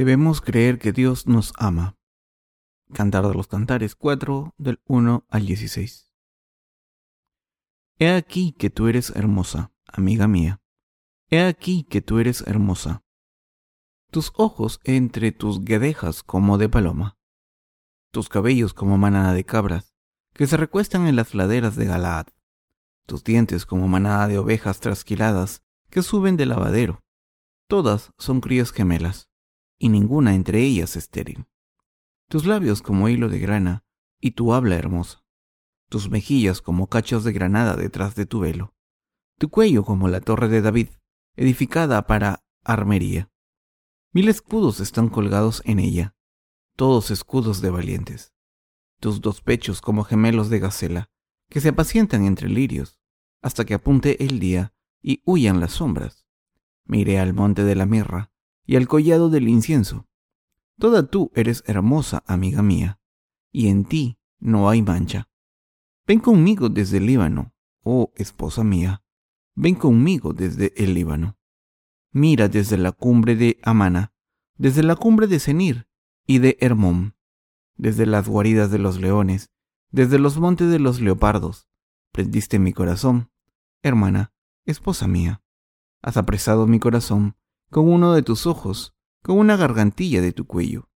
Debemos creer que Dios nos ama. Cantar de los Cantares 4 del 1 al 16. He aquí que tú eres hermosa, amiga mía. He aquí que tú eres hermosa. Tus ojos entre tus guedejas como de paloma. Tus cabellos como manada de cabras, que se recuestan en las laderas de Galaad. Tus dientes como manada de ovejas trasquiladas, que suben del lavadero. Todas son crías gemelas y ninguna entre ellas estéril. Tus labios como hilo de grana, y tu habla hermosa. Tus mejillas como cachos de granada detrás de tu velo. Tu cuello como la torre de David, edificada para armería. Mil escudos están colgados en ella, todos escudos de valientes. Tus dos pechos como gemelos de gacela, que se apacientan entre lirios, hasta que apunte el día y huyan las sombras. Miré al monte de la mirra, y al collado del incienso. Toda tú eres hermosa, amiga mía, y en ti no hay mancha. Ven conmigo desde el Líbano, oh esposa mía, ven conmigo desde el Líbano. Mira desde la cumbre de Amana, desde la cumbre de Senir y de Hermón, desde las guaridas de los leones, desde los montes de los leopardos. Prendiste mi corazón, hermana, esposa mía. Has apresado mi corazón con uno de tus ojos, con una gargantilla de tu cuello.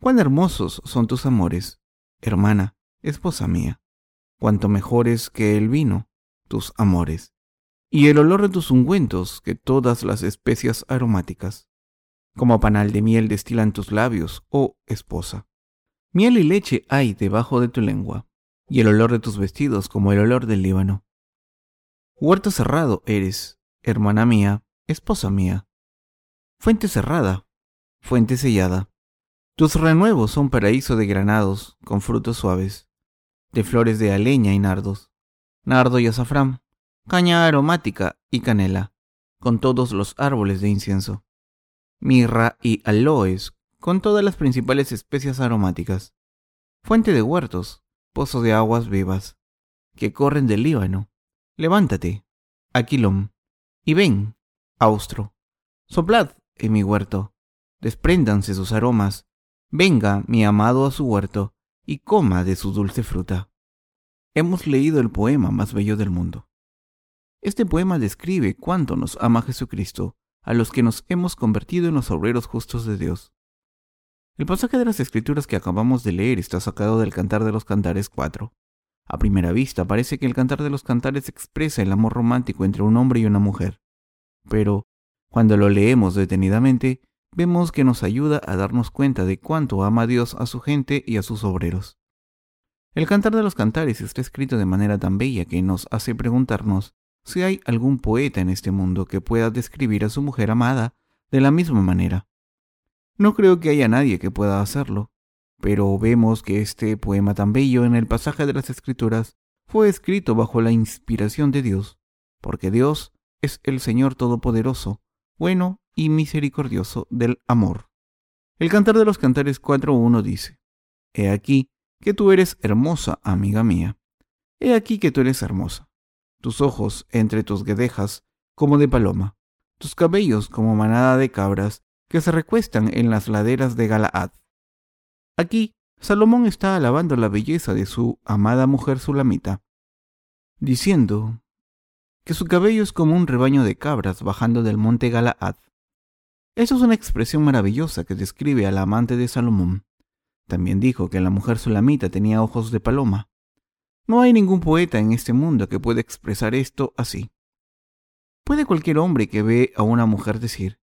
Cuán hermosos son tus amores, hermana, esposa mía, cuanto mejores que el vino, tus amores, y el olor de tus ungüentos que todas las especias aromáticas. Como panal de miel destilan tus labios, oh esposa. Miel y leche hay debajo de tu lengua, y el olor de tus vestidos como el olor del Líbano. Huerto cerrado eres, hermana mía, esposa mía, fuente cerrada, fuente sellada. Tus renuevos son paraíso de granados con frutos suaves, de flores de aleña y nardos, nardo y azafrán, caña aromática y canela, con todos los árboles de incienso, mirra y aloes, con todas las principales especias aromáticas, fuente de huertos, pozo de aguas vivas, que corren del Líbano. Levántate, Aquilón, y ven, Austro. Soplad, en mi huerto. Despréndanse sus aromas. Venga, mi amado, a su huerto, y coma de su dulce fruta. Hemos leído el poema más bello del mundo. Este poema describe cuánto nos ama Jesucristo a los que nos hemos convertido en los obreros justos de Dios. El pasaje de las escrituras que acabamos de leer está sacado del Cantar de los Cantares 4. A primera vista parece que el Cantar de los Cantares expresa el amor romántico entre un hombre y una mujer. Pero, cuando lo leemos detenidamente, vemos que nos ayuda a darnos cuenta de cuánto ama Dios a su gente y a sus obreros. El cantar de los cantares está escrito de manera tan bella que nos hace preguntarnos si hay algún poeta en este mundo que pueda describir a su mujer amada de la misma manera. No creo que haya nadie que pueda hacerlo, pero vemos que este poema tan bello en el pasaje de las Escrituras fue escrito bajo la inspiración de Dios, porque Dios es el Señor Todopoderoso, bueno y misericordioso del amor. El Cantar de los Cantares 4.1 dice, He aquí que tú eres hermosa, amiga mía. He aquí que tú eres hermosa. Tus ojos entre tus guedejas como de paloma, tus cabellos como manada de cabras que se recuestan en las laderas de Galaad. Aquí, Salomón está alabando la belleza de su amada mujer sulamita, diciendo, que su cabello es como un rebaño de cabras bajando del monte Galaad. Eso es una expresión maravillosa que describe a la amante de Salomón. También dijo que la mujer sulamita tenía ojos de paloma. No hay ningún poeta en este mundo que pueda expresar esto así. ¿Puede cualquier hombre que ve a una mujer decir,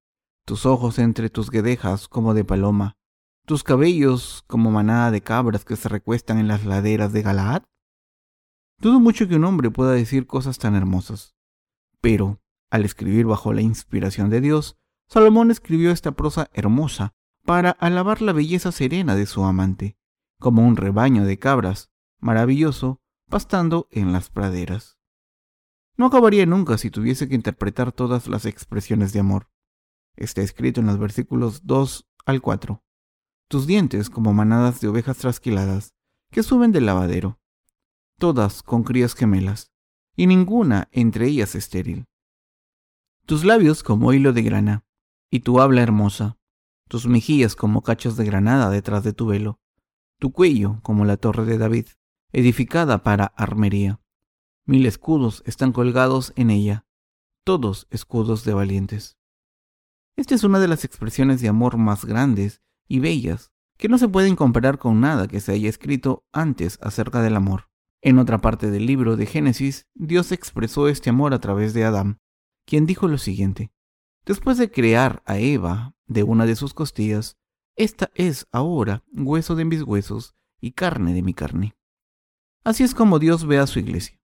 tus ojos entre tus guedejas como de paloma, tus cabellos como manada de cabras que se recuestan en las laderas de Galaad? Dudo mucho que un hombre pueda decir cosas tan hermosas. Pero, al escribir bajo la inspiración de Dios, Salomón escribió esta prosa hermosa para alabar la belleza serena de su amante, como un rebaño de cabras, maravilloso, pastando en las praderas. No acabaría nunca si tuviese que interpretar todas las expresiones de amor. Está escrito en los versículos 2 al 4. Tus dientes como manadas de ovejas trasquiladas que suben del lavadero todas con crías gemelas, y ninguna entre ellas estéril. Tus labios como hilo de grana, y tu habla hermosa, tus mejillas como cachos de granada detrás de tu velo, tu cuello como la torre de David, edificada para armería. Mil escudos están colgados en ella, todos escudos de valientes. Esta es una de las expresiones de amor más grandes y bellas que no se pueden comparar con nada que se haya escrito antes acerca del amor. En otra parte del libro de Génesis, Dios expresó este amor a través de Adán, quien dijo lo siguiente. Después de crear a Eva de una de sus costillas, esta es ahora hueso de mis huesos y carne de mi carne. Así es como Dios ve a su iglesia.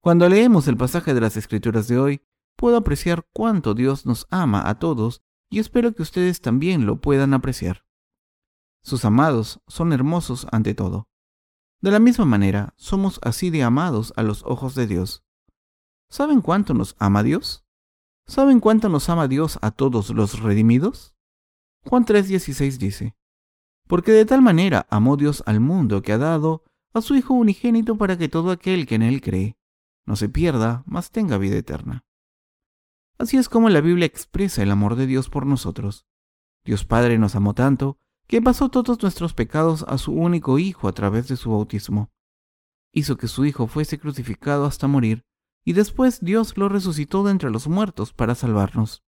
Cuando leemos el pasaje de las Escrituras de hoy, puedo apreciar cuánto Dios nos ama a todos y espero que ustedes también lo puedan apreciar. Sus amados son hermosos ante todo. De la misma manera, somos así de amados a los ojos de Dios. ¿Saben cuánto nos ama Dios? ¿Saben cuánto nos ama Dios a todos los redimidos? Juan 3:16 dice, Porque de tal manera amó Dios al mundo que ha dado a su Hijo unigénito para que todo aquel que en él cree no se pierda, mas tenga vida eterna. Así es como la Biblia expresa el amor de Dios por nosotros. Dios Padre nos amó tanto que pasó todos nuestros pecados a su único Hijo a través de su bautismo. Hizo que su Hijo fuese crucificado hasta morir, y después Dios lo resucitó de entre los muertos para salvarnos.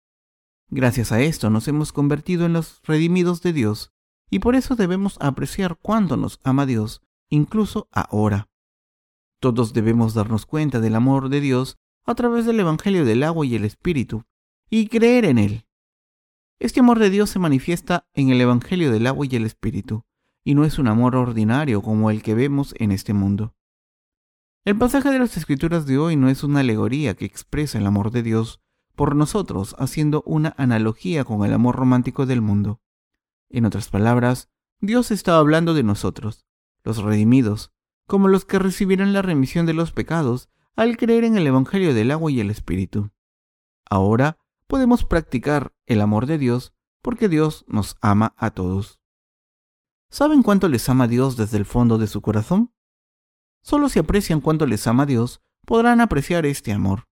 Gracias a esto nos hemos convertido en los redimidos de Dios, y por eso debemos apreciar cuánto nos ama Dios, incluso ahora. Todos debemos darnos cuenta del amor de Dios a través del Evangelio del agua y el Espíritu, y creer en él. Este amor de Dios se manifiesta en el Evangelio del agua y el Espíritu, y no es un amor ordinario como el que vemos en este mundo. El pasaje de las Escrituras de hoy no es una alegoría que expresa el amor de Dios por nosotros, haciendo una analogía con el amor romántico del mundo. En otras palabras, Dios está hablando de nosotros, los redimidos, como los que recibirán la remisión de los pecados al creer en el Evangelio del agua y el Espíritu. Ahora podemos practicar el amor de Dios porque Dios nos ama a todos. ¿Saben cuánto les ama Dios desde el fondo de su corazón? Solo si aprecian cuánto les ama Dios, podrán apreciar este amor.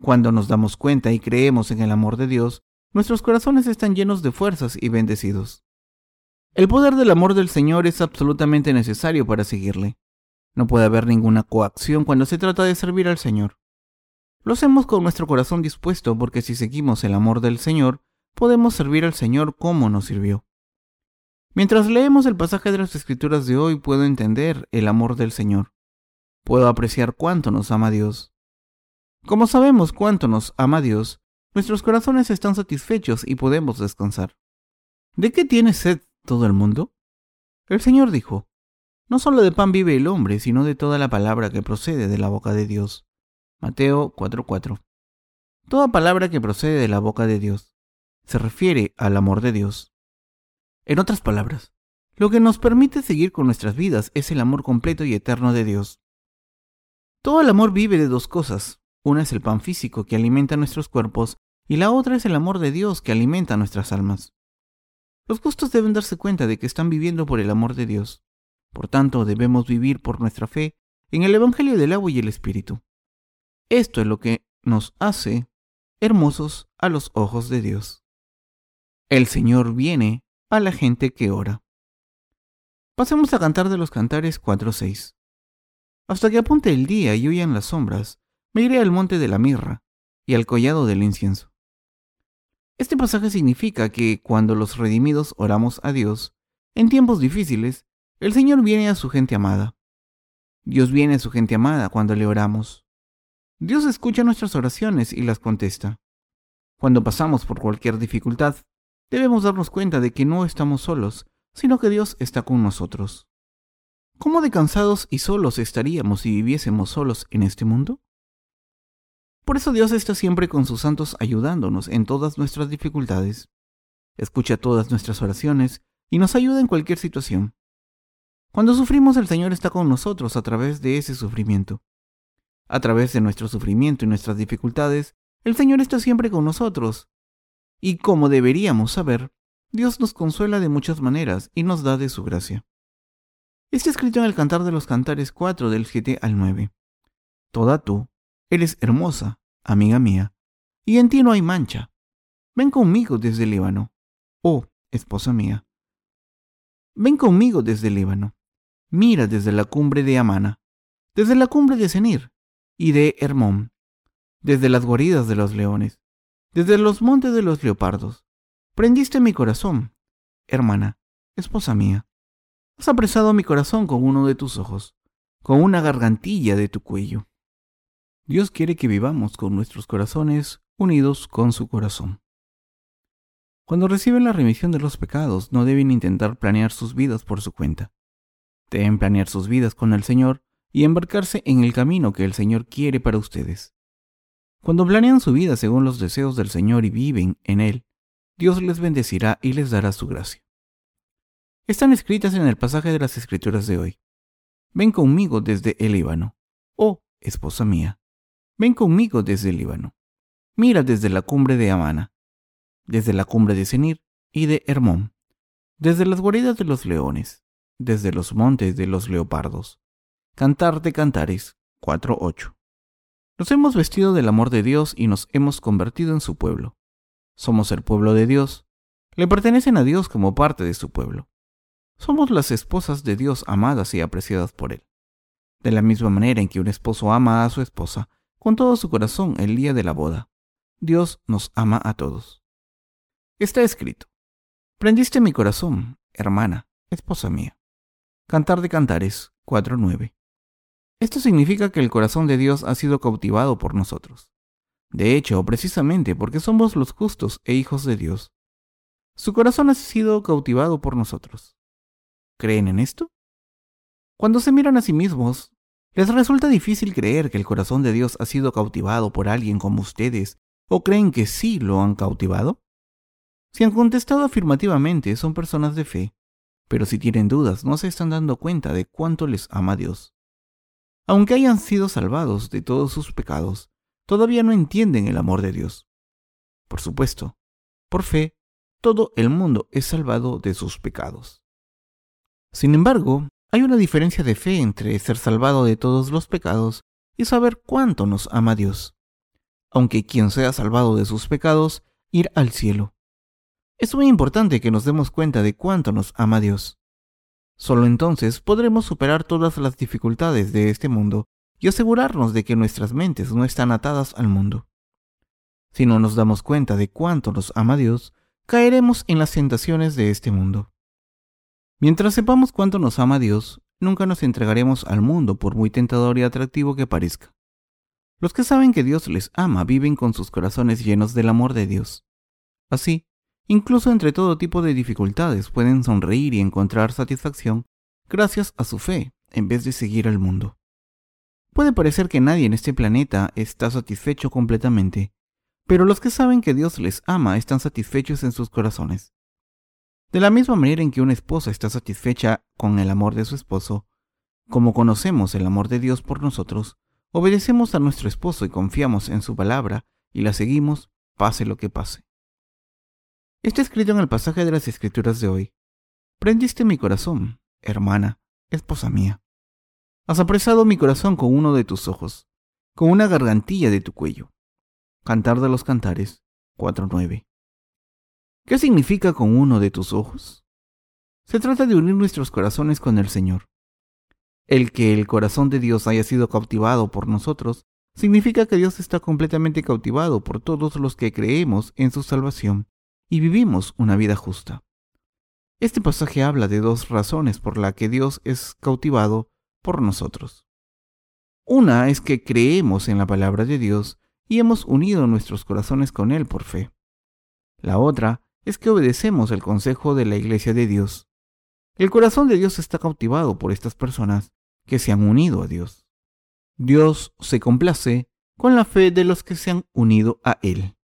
Cuando nos damos cuenta y creemos en el amor de Dios, nuestros corazones están llenos de fuerzas y bendecidos. El poder del amor del Señor es absolutamente necesario para seguirle. No puede haber ninguna coacción cuando se trata de servir al Señor. Lo hacemos con nuestro corazón dispuesto porque si seguimos el amor del Señor, podemos servir al Señor como nos sirvió. Mientras leemos el pasaje de las Escrituras de hoy, puedo entender el amor del Señor. Puedo apreciar cuánto nos ama Dios. Como sabemos cuánto nos ama Dios, nuestros corazones están satisfechos y podemos descansar. ¿De qué tiene sed todo el mundo? El Señor dijo, no solo de pan vive el hombre, sino de toda la palabra que procede de la boca de Dios. Mateo 4:4. Toda palabra que procede de la boca de Dios se refiere al amor de Dios. En otras palabras, lo que nos permite seguir con nuestras vidas es el amor completo y eterno de Dios. Todo el amor vive de dos cosas. Una es el pan físico que alimenta nuestros cuerpos y la otra es el amor de Dios que alimenta nuestras almas. Los justos deben darse cuenta de que están viviendo por el amor de Dios. Por tanto, debemos vivir por nuestra fe en el Evangelio del agua y el Espíritu. Esto es lo que nos hace hermosos a los ojos de Dios. El Señor viene a la gente que ora. Pasemos a cantar de los cantares 4-6. Hasta que apunte el día y huyan las sombras, me iré al monte de la mirra y al collado del incienso. Este pasaje significa que cuando los redimidos oramos a Dios, en tiempos difíciles, el Señor viene a su gente amada. Dios viene a su gente amada cuando le oramos. Dios escucha nuestras oraciones y las contesta. Cuando pasamos por cualquier dificultad, debemos darnos cuenta de que no estamos solos, sino que Dios está con nosotros. ¿Cómo de cansados y solos estaríamos si viviésemos solos en este mundo? Por eso Dios está siempre con sus santos ayudándonos en todas nuestras dificultades. Escucha todas nuestras oraciones y nos ayuda en cualquier situación. Cuando sufrimos, el Señor está con nosotros a través de ese sufrimiento. A través de nuestro sufrimiento y nuestras dificultades, el Señor está siempre con nosotros. Y como deberíamos saber, Dios nos consuela de muchas maneras y nos da de su gracia. Está escrito en el Cantar de los Cantares 4 del 7 al 9. Toda tú eres hermosa, amiga mía, y en ti no hay mancha. Ven conmigo desde el Líbano. Oh, esposa mía. Ven conmigo desde el Líbano. Mira desde la cumbre de Amana, desde la cumbre de Senir y de Hermón, desde las guaridas de los leones, desde los montes de los leopardos. Prendiste mi corazón, hermana, esposa mía. Has apresado mi corazón con uno de tus ojos, con una gargantilla de tu cuello. Dios quiere que vivamos con nuestros corazones unidos con su corazón. Cuando reciben la remisión de los pecados, no deben intentar planear sus vidas por su cuenta. Deben planear sus vidas con el Señor y embarcarse en el camino que el Señor quiere para ustedes. Cuando planean su vida según los deseos del Señor y viven en Él, Dios les bendecirá y les dará su gracia. Están escritas en el pasaje de las Escrituras de hoy. Ven conmigo desde el Líbano. Oh, esposa mía, ven conmigo desde el Líbano. Mira desde la cumbre de Amana desde la cumbre de Senir y de Hermón, desde las guaridas de los leones, desde los montes de los leopardos. Cantar de Cantares 4.8. Nos hemos vestido del amor de Dios y nos hemos convertido en su pueblo. Somos el pueblo de Dios. Le pertenecen a Dios como parte de su pueblo. Somos las esposas de Dios amadas y apreciadas por Él. De la misma manera en que un esposo ama a su esposa con todo su corazón el día de la boda, Dios nos ama a todos. Está escrito. Prendiste mi corazón, hermana, esposa mía. Cantar de Cantares 4.9. Esto significa que el corazón de Dios ha sido cautivado por nosotros. De hecho, precisamente porque somos los justos e hijos de Dios. Su corazón ha sido cautivado por nosotros. ¿Creen en esto? Cuando se miran a sí mismos, ¿les resulta difícil creer que el corazón de Dios ha sido cautivado por alguien como ustedes o creen que sí lo han cautivado? Si han contestado afirmativamente, son personas de fe, pero si tienen dudas, no se están dando cuenta de cuánto les ama Dios. Aunque hayan sido salvados de todos sus pecados, todavía no entienden el amor de Dios. Por supuesto, por fe, todo el mundo es salvado de sus pecados. Sin embargo, hay una diferencia de fe entre ser salvado de todos los pecados y saber cuánto nos ama Dios. Aunque quien sea salvado de sus pecados, ir al cielo. Es muy importante que nos demos cuenta de cuánto nos ama Dios. Solo entonces podremos superar todas las dificultades de este mundo y asegurarnos de que nuestras mentes no están atadas al mundo. Si no nos damos cuenta de cuánto nos ama Dios, caeremos en las tentaciones de este mundo. Mientras sepamos cuánto nos ama Dios, nunca nos entregaremos al mundo por muy tentador y atractivo que parezca. Los que saben que Dios les ama viven con sus corazones llenos del amor de Dios. Así, Incluso entre todo tipo de dificultades pueden sonreír y encontrar satisfacción gracias a su fe en vez de seguir al mundo. Puede parecer que nadie en este planeta está satisfecho completamente, pero los que saben que Dios les ama están satisfechos en sus corazones. De la misma manera en que una esposa está satisfecha con el amor de su esposo, como conocemos el amor de Dios por nosotros, obedecemos a nuestro esposo y confiamos en su palabra y la seguimos pase lo que pase. Está escrito en el pasaje de las escrituras de hoy. Prendiste mi corazón, hermana, esposa mía. Has apresado mi corazón con uno de tus ojos, con una gargantilla de tu cuello. Cantar de los Cantares 4.9. ¿Qué significa con uno de tus ojos? Se trata de unir nuestros corazones con el Señor. El que el corazón de Dios haya sido cautivado por nosotros significa que Dios está completamente cautivado por todos los que creemos en su salvación y vivimos una vida justa. Este pasaje habla de dos razones por las que Dios es cautivado por nosotros. Una es que creemos en la palabra de Dios y hemos unido nuestros corazones con Él por fe. La otra es que obedecemos el consejo de la Iglesia de Dios. El corazón de Dios está cautivado por estas personas que se han unido a Dios. Dios se complace con la fe de los que se han unido a Él.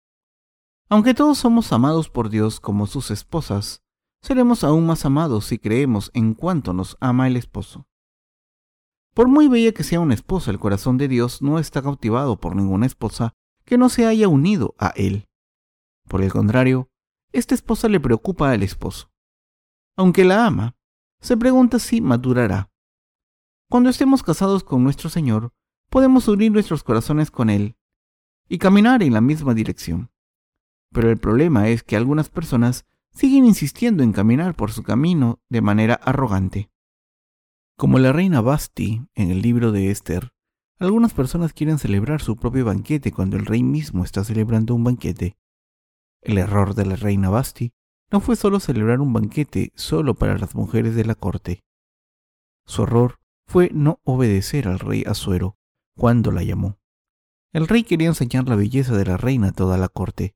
Aunque todos somos amados por Dios como sus esposas, seremos aún más amados si creemos en cuánto nos ama el esposo. Por muy bella que sea una esposa, el corazón de Dios no está cautivado por ninguna esposa que no se haya unido a Él. Por el contrario, esta esposa le preocupa al esposo. Aunque la ama, se pregunta si madurará. Cuando estemos casados con nuestro Señor, podemos unir nuestros corazones con Él y caminar en la misma dirección. Pero el problema es que algunas personas siguen insistiendo en caminar por su camino de manera arrogante. Como la reina Basti en el libro de Esther, algunas personas quieren celebrar su propio banquete cuando el rey mismo está celebrando un banquete. El error de la reina Basti no fue solo celebrar un banquete solo para las mujeres de la corte. Su error fue no obedecer al rey Asuero cuando la llamó. El rey quería enseñar la belleza de la reina a toda la corte,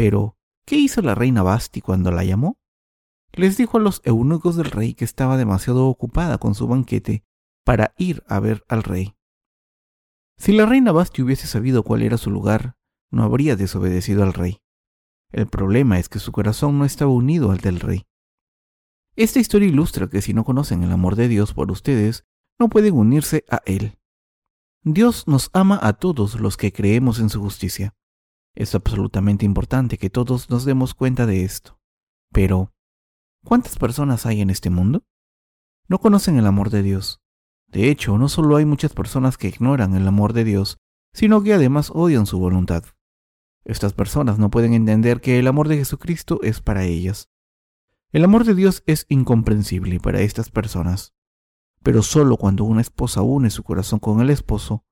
pero ¿qué hizo la reina Basti cuando la llamó? Les dijo a los eunucos del rey que estaba demasiado ocupada con su banquete para ir a ver al rey. Si la reina Basti hubiese sabido cuál era su lugar, no habría desobedecido al rey. El problema es que su corazón no estaba unido al del rey. Esta historia ilustra que si no conocen el amor de Dios por ustedes, no pueden unirse a Él. Dios nos ama a todos los que creemos en su justicia. Es absolutamente importante que todos nos demos cuenta de esto. Pero, ¿cuántas personas hay en este mundo? No conocen el amor de Dios. De hecho, no solo hay muchas personas que ignoran el amor de Dios, sino que además odian su voluntad. Estas personas no pueden entender que el amor de Jesucristo es para ellas. El amor de Dios es incomprensible para estas personas. Pero solo cuando una esposa une su corazón con el esposo,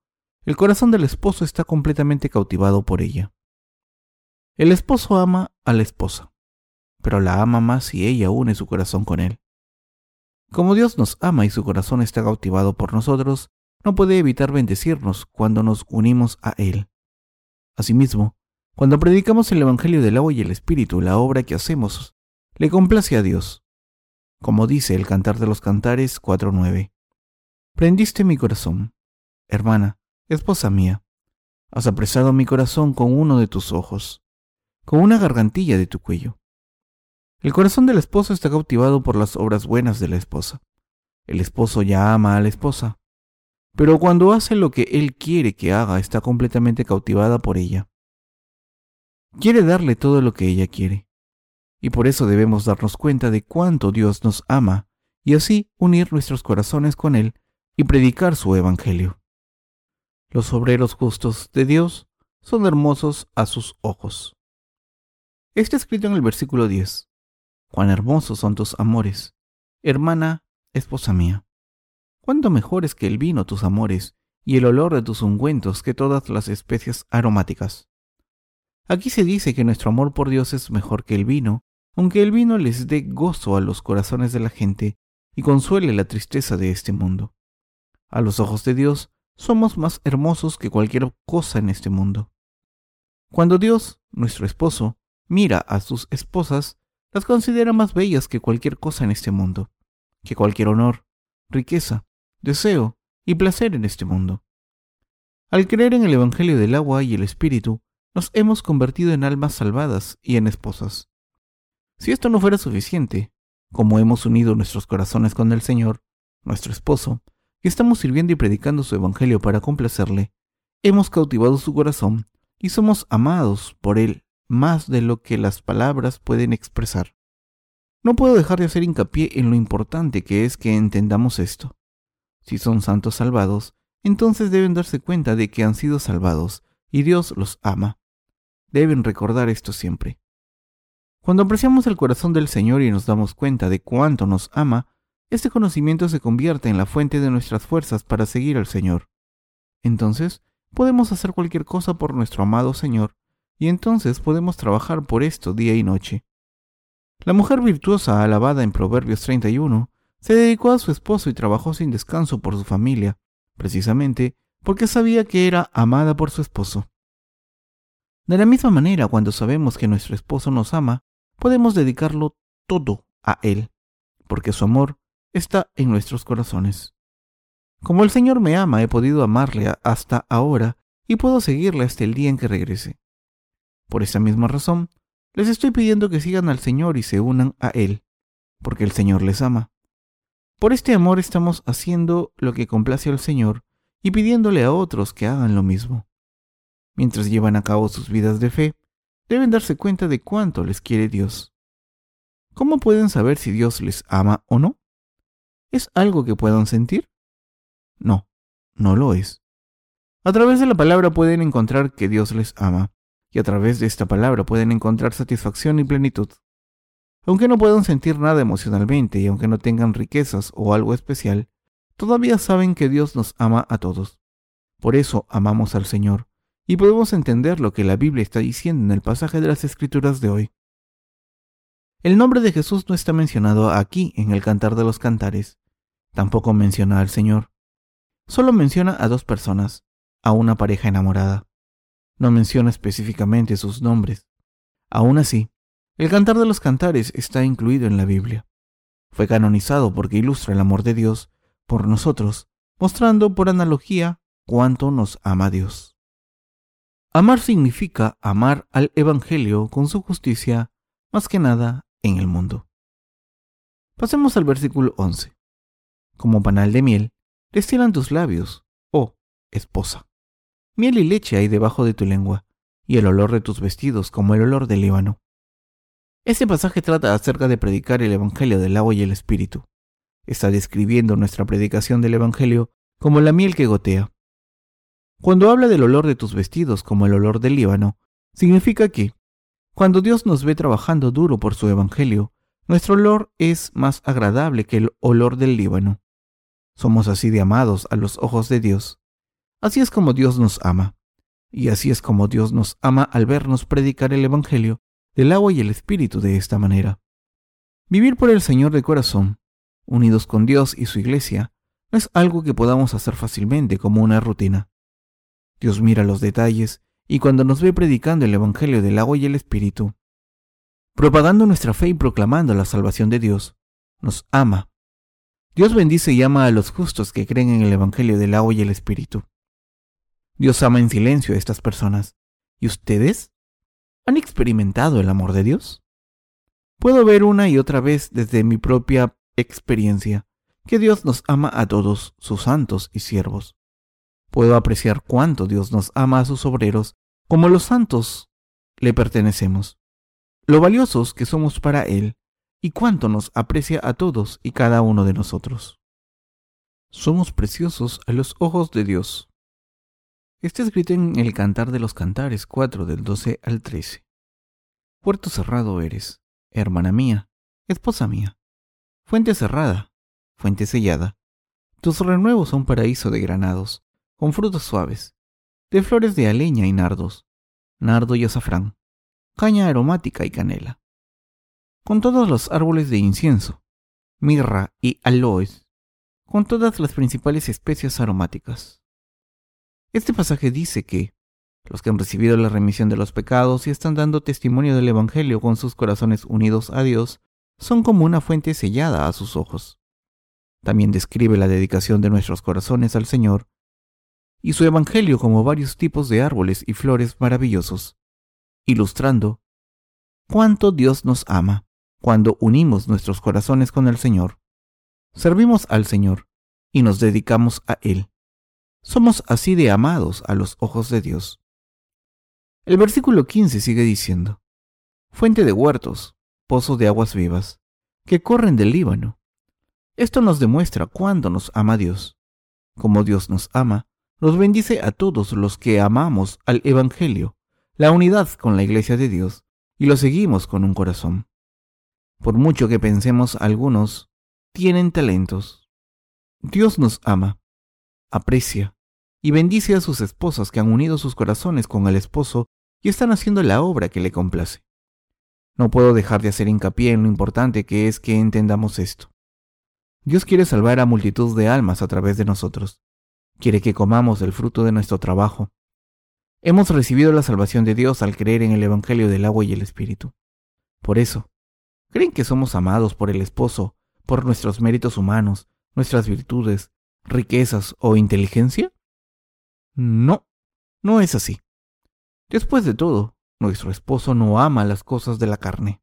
el corazón del esposo está completamente cautivado por ella. El esposo ama a la esposa, pero la ama más si ella une su corazón con él. Como Dios nos ama y su corazón está cautivado por nosotros, no puede evitar bendecirnos cuando nos unimos a Él. Asimismo, cuando predicamos el Evangelio del agua y el Espíritu, la obra que hacemos, le complace a Dios. Como dice el Cantar de los Cantares 4.9. Prendiste mi corazón, hermana, esposa mía. Has apresado mi corazón con uno de tus ojos, con una gargantilla de tu cuello. El corazón del esposo está cautivado por las obras buenas de la esposa. El esposo ya ama a la esposa, pero cuando hace lo que él quiere que haga está completamente cautivada por ella. Quiere darle todo lo que ella quiere, y por eso debemos darnos cuenta de cuánto Dios nos ama y así unir nuestros corazones con Él y predicar su Evangelio. Los obreros justos de Dios son hermosos a sus ojos. Está escrito en el versículo 10. Cuán hermosos son tus amores, hermana, esposa mía. Cuánto mejores que el vino tus amores, y el olor de tus ungüentos que todas las especias aromáticas. Aquí se dice que nuestro amor por Dios es mejor que el vino, aunque el vino les dé gozo a los corazones de la gente y consuele la tristeza de este mundo. A los ojos de Dios somos más hermosos que cualquier cosa en este mundo. Cuando Dios, nuestro esposo, mira a sus esposas, las considera más bellas que cualquier cosa en este mundo, que cualquier honor, riqueza, deseo y placer en este mundo. Al creer en el Evangelio del agua y el Espíritu, nos hemos convertido en almas salvadas y en esposas. Si esto no fuera suficiente, como hemos unido nuestros corazones con el Señor, nuestro esposo, y estamos sirviendo y predicando su Evangelio para complacerle, hemos cautivado su corazón y somos amados por Él más de lo que las palabras pueden expresar. No puedo dejar de hacer hincapié en lo importante que es que entendamos esto. Si son santos salvados, entonces deben darse cuenta de que han sido salvados y Dios los ama. Deben recordar esto siempre. Cuando apreciamos el corazón del Señor y nos damos cuenta de cuánto nos ama, este conocimiento se convierte en la fuente de nuestras fuerzas para seguir al Señor. Entonces, podemos hacer cualquier cosa por nuestro amado Señor y entonces podemos trabajar por esto día y noche. La mujer virtuosa alabada en Proverbios 31 se dedicó a su esposo y trabajó sin descanso por su familia, precisamente porque sabía que era amada por su esposo. De la misma manera, cuando sabemos que nuestro esposo nos ama, podemos dedicarlo todo a él, porque su amor está en nuestros corazones. Como el Señor me ama, he podido amarle hasta ahora y puedo seguirle hasta el día en que regrese. Por esa misma razón, les estoy pidiendo que sigan al Señor y se unan a Él, porque el Señor les ama. Por este amor estamos haciendo lo que complace al Señor y pidiéndole a otros que hagan lo mismo. Mientras llevan a cabo sus vidas de fe, deben darse cuenta de cuánto les quiere Dios. ¿Cómo pueden saber si Dios les ama o no? ¿Es algo que puedan sentir? No, no lo es. A través de la palabra pueden encontrar que Dios les ama, y a través de esta palabra pueden encontrar satisfacción y plenitud. aunque no puedan sentir nada emocionalmente y aunque no tengan riquezas o algo especial, todavía saben que Dios nos ama a todos. Por eso amamos al Señor, y podemos entender lo que la Biblia está diciendo en el pasaje de las Escrituras de hoy. El nombre de Jesús no está mencionado aquí en el Cantar de los Cantares, tampoco menciona al Señor. Solo menciona a dos personas, a una pareja enamorada. No menciona específicamente sus nombres. Aún así, el Cantar de los Cantares está incluido en la Biblia. Fue canonizado porque ilustra el amor de Dios por nosotros, mostrando por analogía cuánto nos ama Dios. Amar significa amar al Evangelio con su justicia, más que nada en el mundo. Pasemos al versículo 11. Como panal de miel, destilan tus labios, oh esposa. Miel y leche hay debajo de tu lengua, y el olor de tus vestidos como el olor del Líbano. Este pasaje trata acerca de predicar el Evangelio del agua y el Espíritu. Está describiendo nuestra predicación del Evangelio como la miel que gotea. Cuando habla del olor de tus vestidos como el olor del Líbano, significa que, cuando Dios nos ve trabajando duro por su Evangelio, nuestro olor es más agradable que el olor del Líbano. Somos así de amados a los ojos de Dios. Así es como Dios nos ama. Y así es como Dios nos ama al vernos predicar el Evangelio del agua y el Espíritu de esta manera. Vivir por el Señor de corazón, unidos con Dios y su iglesia, no es algo que podamos hacer fácilmente como una rutina. Dios mira los detalles y cuando nos ve predicando el Evangelio del agua y el Espíritu, propagando nuestra fe y proclamando la salvación de Dios, nos ama. Dios bendice y ama a los justos que creen en el Evangelio del agua y el Espíritu. Dios ama en silencio a estas personas. ¿Y ustedes? ¿Han experimentado el amor de Dios? Puedo ver una y otra vez desde mi propia experiencia que Dios nos ama a todos sus santos y siervos. Puedo apreciar cuánto Dios nos ama a sus obreros como los santos le pertenecemos, lo valiosos que somos para Él y cuánto nos aprecia a todos y cada uno de nosotros. Somos preciosos a los ojos de Dios. Está escrito en el Cantar de los Cantares 4 del 12 al 13. Puerto cerrado eres, hermana mía, esposa mía. Fuente cerrada, fuente sellada. Tus renuevos son paraíso de granados con frutos suaves, de flores de aleña y nardos, nardo y azafrán, caña aromática y canela, con todos los árboles de incienso, mirra y aloes, con todas las principales especias aromáticas. Este pasaje dice que los que han recibido la remisión de los pecados y están dando testimonio del Evangelio con sus corazones unidos a Dios son como una fuente sellada a sus ojos. También describe la dedicación de nuestros corazones al Señor y su Evangelio como varios tipos de árboles y flores maravillosos, ilustrando cuánto Dios nos ama cuando unimos nuestros corazones con el Señor. Servimos al Señor y nos dedicamos a Él. Somos así de amados a los ojos de Dios. El versículo 15 sigue diciendo, Fuente de huertos, pozo de aguas vivas, que corren del Líbano. Esto nos demuestra cuándo nos ama Dios. Como Dios nos ama, nos bendice a todos los que amamos al Evangelio, la unidad con la Iglesia de Dios, y lo seguimos con un corazón. Por mucho que pensemos algunos, tienen talentos. Dios nos ama, aprecia y bendice a sus esposas que han unido sus corazones con el esposo y están haciendo la obra que le complace. No puedo dejar de hacer hincapié en lo importante que es que entendamos esto. Dios quiere salvar a multitud de almas a través de nosotros quiere que comamos el fruto de nuestro trabajo. Hemos recibido la salvación de Dios al creer en el Evangelio del agua y el Espíritu. Por eso, ¿creen que somos amados por el esposo por nuestros méritos humanos, nuestras virtudes, riquezas o inteligencia? No, no es así. Después de todo, nuestro esposo no ama las cosas de la carne.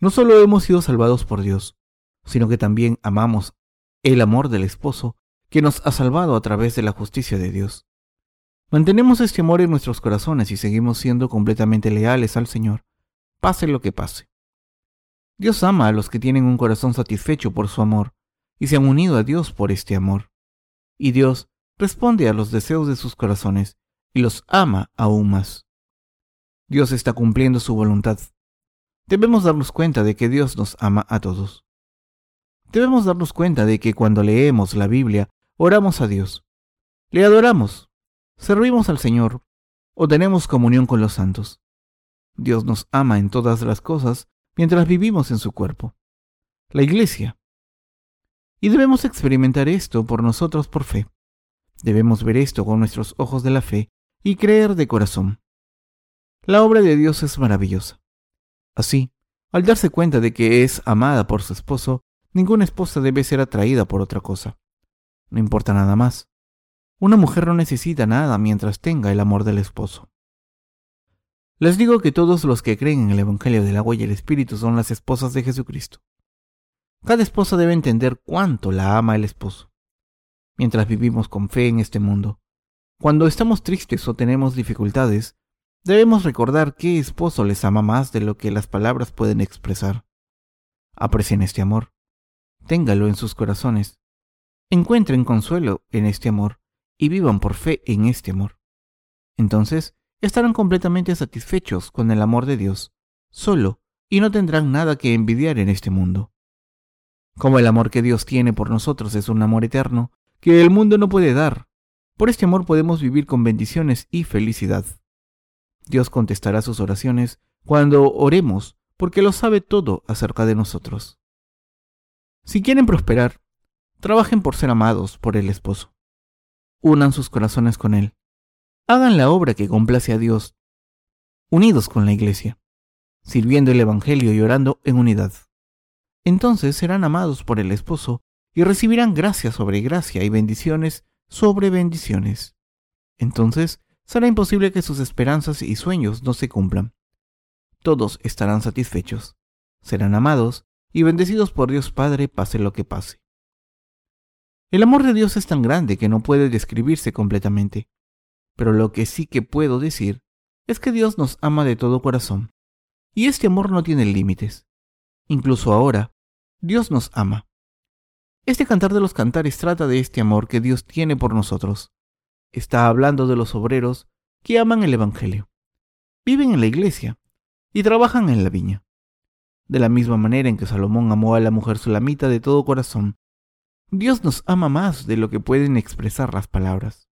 No solo hemos sido salvados por Dios, sino que también amamos el amor del esposo que nos ha salvado a través de la justicia de Dios. Mantenemos este amor en nuestros corazones y seguimos siendo completamente leales al Señor, pase lo que pase. Dios ama a los que tienen un corazón satisfecho por su amor y se han unido a Dios por este amor. Y Dios responde a los deseos de sus corazones y los ama aún más. Dios está cumpliendo su voluntad. debemos darnos cuenta de que Dios nos ama a todos. Debemos darnos cuenta de que cuando leemos la Biblia, oramos a Dios, le adoramos, servimos al Señor o tenemos comunión con los santos. Dios nos ama en todas las cosas mientras vivimos en su cuerpo, la iglesia. Y debemos experimentar esto por nosotros por fe. Debemos ver esto con nuestros ojos de la fe y creer de corazón. La obra de Dios es maravillosa. Así, al darse cuenta de que es amada por su esposo, ninguna esposa debe ser atraída por otra cosa. No importa nada más. Una mujer no necesita nada mientras tenga el amor del esposo. Les digo que todos los que creen en el Evangelio del agua y el Espíritu son las esposas de Jesucristo. Cada esposa debe entender cuánto la ama el esposo. Mientras vivimos con fe en este mundo, cuando estamos tristes o tenemos dificultades, debemos recordar qué esposo les ama más de lo que las palabras pueden expresar. Aprecien este amor. Téngalo en sus corazones. Encuentren consuelo en este amor y vivan por fe en este amor. Entonces estarán completamente satisfechos con el amor de Dios, solo, y no tendrán nada que envidiar en este mundo. Como el amor que Dios tiene por nosotros es un amor eterno, que el mundo no puede dar, por este amor podemos vivir con bendiciones y felicidad. Dios contestará sus oraciones cuando oremos, porque lo sabe todo acerca de nosotros. Si quieren prosperar, trabajen por ser amados por el esposo unan sus corazones con Él. Hagan la obra que complace a Dios, unidos con la Iglesia, sirviendo el Evangelio y orando en unidad. Entonces serán amados por el esposo y recibirán gracia sobre gracia y bendiciones sobre bendiciones. Entonces será imposible que sus esperanzas y sueños no se cumplan. Todos estarán satisfechos, serán amados y bendecidos por Dios Padre pase lo que pase. El amor de Dios es tan grande que no puede describirse completamente. Pero lo que sí que puedo decir es que Dios nos ama de todo corazón. Y este amor no tiene límites. Incluso ahora, Dios nos ama. Este cantar de los cantares trata de este amor que Dios tiene por nosotros. Está hablando de los obreros que aman el Evangelio, viven en la iglesia y trabajan en la viña. De la misma manera en que Salomón amó a la mujer sulamita de todo corazón, Dios nos ama más de lo que pueden expresar las palabras.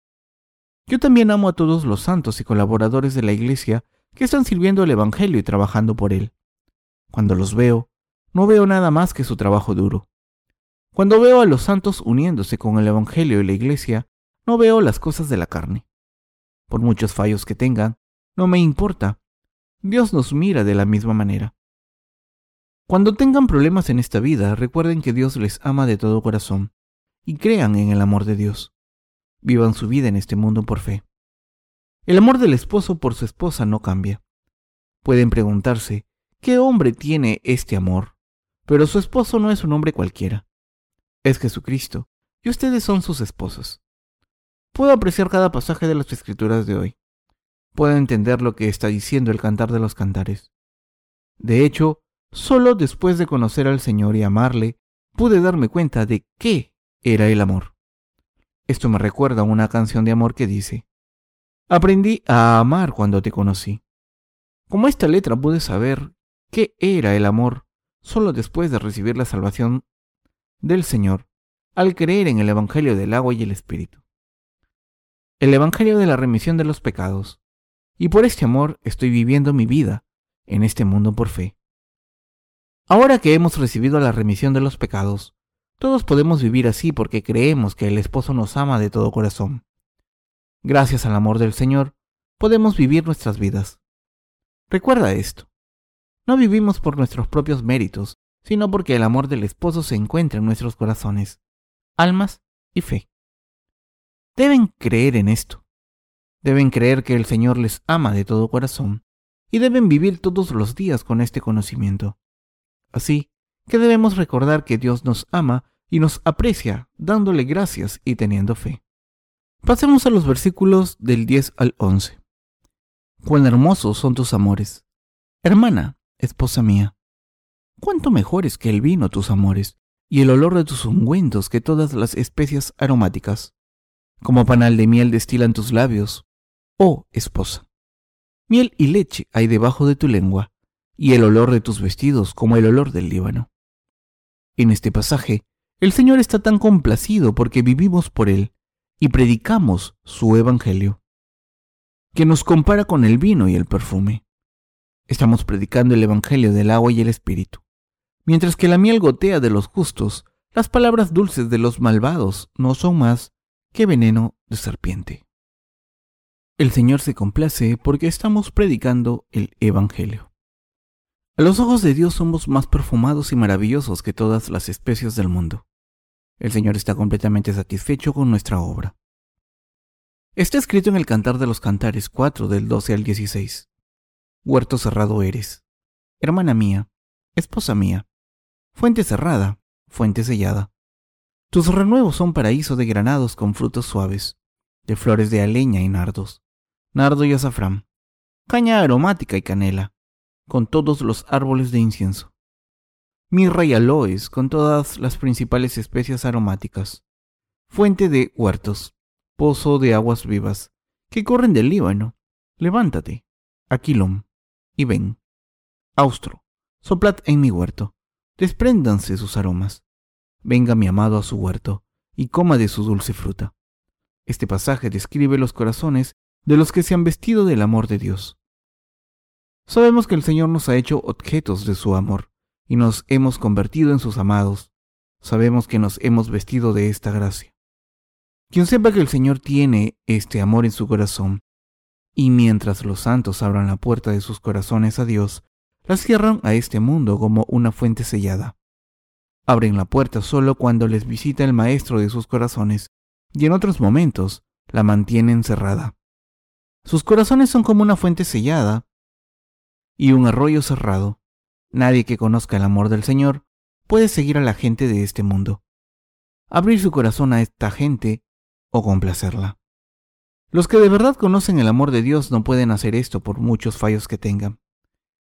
Yo también amo a todos los santos y colaboradores de la Iglesia que están sirviendo el Evangelio y trabajando por él. Cuando los veo, no veo nada más que su trabajo duro. Cuando veo a los santos uniéndose con el Evangelio y la Iglesia, no veo las cosas de la carne. Por muchos fallos que tengan, no me importa. Dios nos mira de la misma manera. Cuando tengan problemas en esta vida, recuerden que Dios les ama de todo corazón y crean en el amor de Dios. Vivan su vida en este mundo por fe. El amor del esposo por su esposa no cambia. Pueden preguntarse, ¿qué hombre tiene este amor? Pero su esposo no es un hombre cualquiera. Es Jesucristo, y ustedes son sus esposos. Puedo apreciar cada pasaje de las escrituras de hoy. Puedo entender lo que está diciendo el cantar de los cantares. De hecho, Solo después de conocer al Señor y amarle, pude darme cuenta de qué era el amor. Esto me recuerda a una canción de amor que dice, Aprendí a amar cuando te conocí. Como esta letra pude saber qué era el amor solo después de recibir la salvación del Señor, al creer en el Evangelio del agua y el Espíritu. El Evangelio de la remisión de los pecados. Y por este amor estoy viviendo mi vida en este mundo por fe. Ahora que hemos recibido la remisión de los pecados, todos podemos vivir así porque creemos que el esposo nos ama de todo corazón. Gracias al amor del Señor, podemos vivir nuestras vidas. Recuerda esto. No vivimos por nuestros propios méritos, sino porque el amor del esposo se encuentra en nuestros corazones, almas y fe. Deben creer en esto. Deben creer que el Señor les ama de todo corazón y deben vivir todos los días con este conocimiento. Así que debemos recordar que Dios nos ama y nos aprecia dándole gracias y teniendo fe. Pasemos a los versículos del 10 al 11. Cuán hermosos son tus amores. Hermana, esposa mía, cuánto mejores que el vino tus amores, y el olor de tus ungüentos que todas las especias aromáticas. Como panal de miel destilan tus labios, oh esposa. Miel y leche hay debajo de tu lengua, y el olor de tus vestidos como el olor del Líbano. En este pasaje, el Señor está tan complacido porque vivimos por Él y predicamos su Evangelio, que nos compara con el vino y el perfume. Estamos predicando el Evangelio del agua y el Espíritu. Mientras que la miel gotea de los justos, las palabras dulces de los malvados no son más que veneno de serpiente. El Señor se complace porque estamos predicando el Evangelio. A los ojos de Dios somos más perfumados y maravillosos que todas las especies del mundo. El Señor está completamente satisfecho con nuestra obra. Está escrito en el Cantar de los Cantares 4 del 12 al 16. Huerto cerrado eres, hermana mía, esposa mía, fuente cerrada, fuente sellada. Tus renuevos son paraíso de granados con frutos suaves, de flores de aleña y nardos, nardo y azafrán, caña aromática y canela, con todos los árboles de incienso, mirra y aloes con todas las principales especias aromáticas, fuente de huertos, pozo de aguas vivas, que corren del Líbano. Levántate, Aquilón, y ven. Austro, soplad en mi huerto, despréndanse sus aromas. Venga mi amado a su huerto, y coma de su dulce fruta. Este pasaje describe los corazones de los que se han vestido del amor de Dios. Sabemos que el Señor nos ha hecho objetos de su amor y nos hemos convertido en sus amados. Sabemos que nos hemos vestido de esta gracia. Quien sepa que el Señor tiene este amor en su corazón, y mientras los santos abran la puerta de sus corazones a Dios, la cierran a este mundo como una fuente sellada. Abren la puerta solo cuando les visita el Maestro de sus corazones, y en otros momentos la mantienen cerrada. Sus corazones son como una fuente sellada y un arroyo cerrado. Nadie que conozca el amor del Señor puede seguir a la gente de este mundo, abrir su corazón a esta gente o complacerla. Los que de verdad conocen el amor de Dios no pueden hacer esto por muchos fallos que tengan.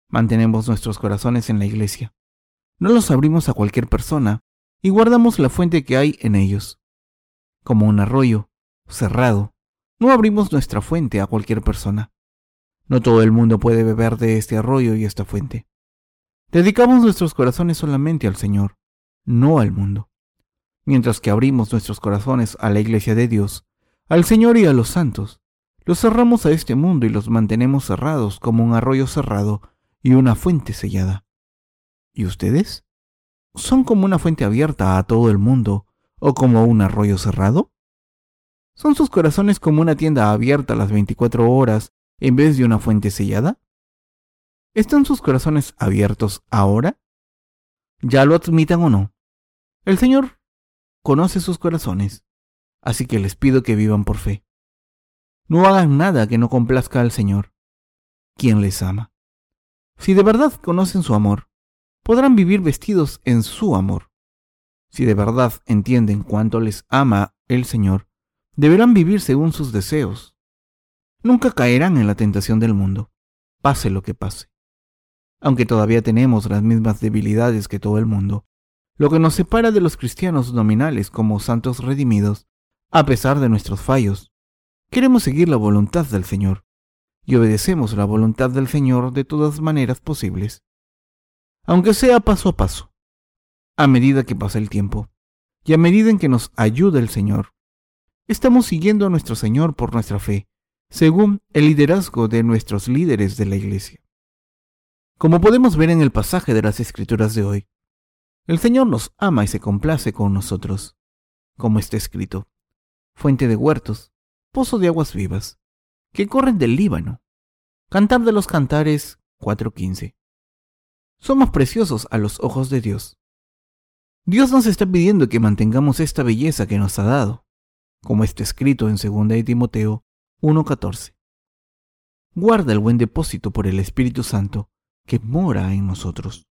Mantenemos nuestros corazones en la iglesia. No los abrimos a cualquier persona y guardamos la fuente que hay en ellos. Como un arroyo cerrado, no abrimos nuestra fuente a cualquier persona. No todo el mundo puede beber de este arroyo y esta fuente. Dedicamos nuestros corazones solamente al Señor, no al mundo. Mientras que abrimos nuestros corazones a la iglesia de Dios, al Señor y a los santos, los cerramos a este mundo y los mantenemos cerrados como un arroyo cerrado y una fuente sellada. ¿Y ustedes? ¿Son como una fuente abierta a todo el mundo o como un arroyo cerrado? ¿Son sus corazones como una tienda abierta las 24 horas en vez de una fuente sellada? ¿Están sus corazones abiertos ahora? Ya lo admitan o no. El Señor conoce sus corazones, así que les pido que vivan por fe. No hagan nada que no complazca al Señor, quien les ama. Si de verdad conocen su amor, podrán vivir vestidos en su amor. Si de verdad entienden cuánto les ama el Señor, deberán vivir según sus deseos. Nunca caerán en la tentación del mundo, pase lo que pase. Aunque todavía tenemos las mismas debilidades que todo el mundo, lo que nos separa de los cristianos nominales como santos redimidos, a pesar de nuestros fallos, queremos seguir la voluntad del Señor y obedecemos la voluntad del Señor de todas maneras posibles, aunque sea paso a paso, a medida que pasa el tiempo y a medida en que nos ayuda el Señor. Estamos siguiendo a nuestro Señor por nuestra fe, según el liderazgo de nuestros líderes de la Iglesia. Como podemos ver en el pasaje de las Escrituras de hoy, el Señor nos ama y se complace con nosotros, como está escrito, fuente de huertos, pozo de aguas vivas, que corren del Líbano. Cantar de los Cantares 4.15. Somos preciosos a los ojos de Dios. Dios nos está pidiendo que mantengamos esta belleza que nos ha dado como está escrito en 2 Timoteo 1.14. Guarda el buen depósito por el Espíritu Santo que mora en nosotros.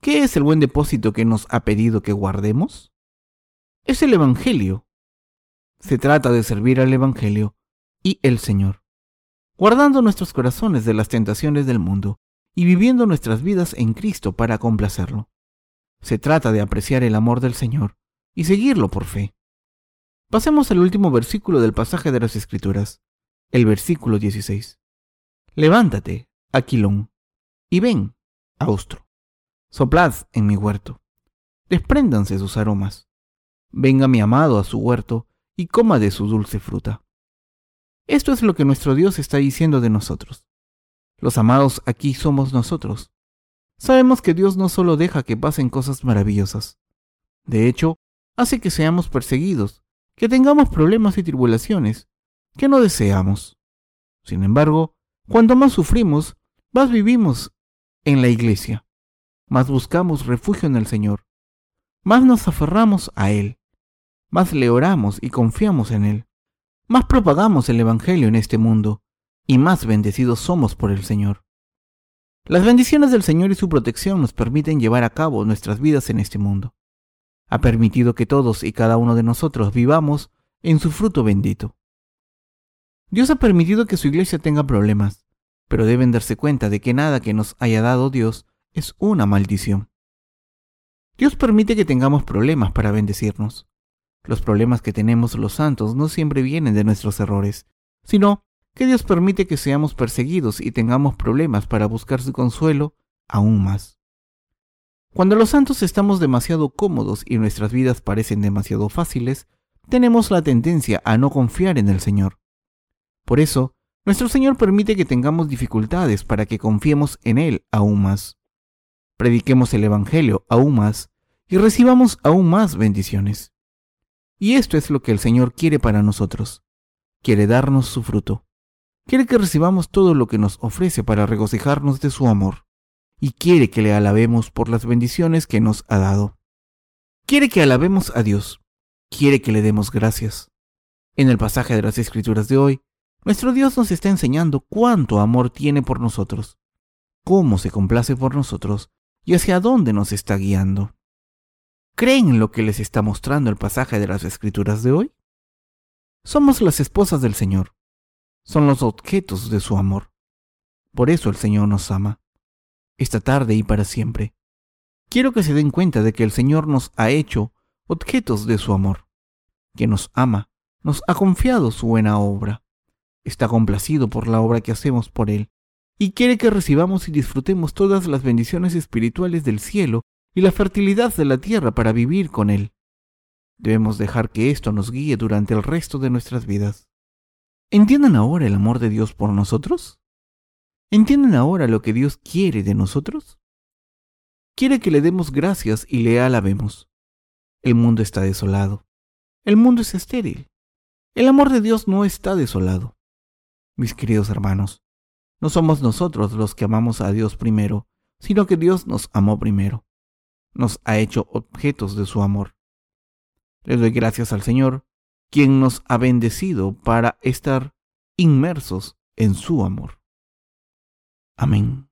¿Qué es el buen depósito que nos ha pedido que guardemos? Es el Evangelio. Se trata de servir al Evangelio y el Señor, guardando nuestros corazones de las tentaciones del mundo y viviendo nuestras vidas en Cristo para complacerlo. Se trata de apreciar el amor del Señor y seguirlo por fe. Pasemos al último versículo del pasaje de las Escrituras, el versículo 16. Levántate, Aquilón, Y ven, austro, soplad en mi huerto, despréndanse sus aromas. Venga mi amado a su huerto y coma de su dulce fruta. Esto es lo que nuestro Dios está diciendo de nosotros. Los amados aquí somos nosotros. Sabemos que Dios no solo deja que pasen cosas maravillosas. De hecho, hace que seamos perseguidos, que tengamos problemas y tribulaciones, que no deseamos. Sin embargo, cuanto más sufrimos, más vivimos en la iglesia, más buscamos refugio en el Señor, más nos aferramos a Él, más le oramos y confiamos en Él, más propagamos el Evangelio en este mundo y más bendecidos somos por el Señor. Las bendiciones del Señor y su protección nos permiten llevar a cabo nuestras vidas en este mundo. Ha permitido que todos y cada uno de nosotros vivamos en su fruto bendito. Dios ha permitido que su iglesia tenga problemas, pero deben darse cuenta de que nada que nos haya dado Dios es una maldición. Dios permite que tengamos problemas para bendecirnos. Los problemas que tenemos los santos no siempre vienen de nuestros errores, sino que Dios permite que seamos perseguidos y tengamos problemas para buscar su consuelo aún más. Cuando los santos estamos demasiado cómodos y nuestras vidas parecen demasiado fáciles, tenemos la tendencia a no confiar en el Señor. Por eso, nuestro Señor permite que tengamos dificultades para que confiemos en Él aún más. Prediquemos el Evangelio aún más y recibamos aún más bendiciones. Y esto es lo que el Señor quiere para nosotros. Quiere darnos su fruto. Quiere que recibamos todo lo que nos ofrece para regocijarnos de su amor. Y quiere que le alabemos por las bendiciones que nos ha dado. Quiere que alabemos a Dios. Quiere que le demos gracias. En el pasaje de las Escrituras de hoy, nuestro Dios nos está enseñando cuánto amor tiene por nosotros, cómo se complace por nosotros y hacia dónde nos está guiando. ¿Creen en lo que les está mostrando el pasaje de las Escrituras de hoy? Somos las esposas del Señor. Son los objetos de su amor. Por eso el Señor nos ama. Esta tarde y para siempre. Quiero que se den cuenta de que el Señor nos ha hecho objetos de su amor, que nos ama, nos ha confiado su buena obra está complacido por la obra que hacemos por Él, y quiere que recibamos y disfrutemos todas las bendiciones espirituales del cielo y la fertilidad de la tierra para vivir con Él. Debemos dejar que esto nos guíe durante el resto de nuestras vidas. ¿Entienden ahora el amor de Dios por nosotros? ¿Entienden ahora lo que Dios quiere de nosotros? Quiere que le demos gracias y le alabemos. El mundo está desolado. El mundo es estéril. El amor de Dios no está desolado mis queridos hermanos. No somos nosotros los que amamos a Dios primero, sino que Dios nos amó primero. Nos ha hecho objetos de su amor. Le doy gracias al Señor, quien nos ha bendecido para estar inmersos en su amor. Amén.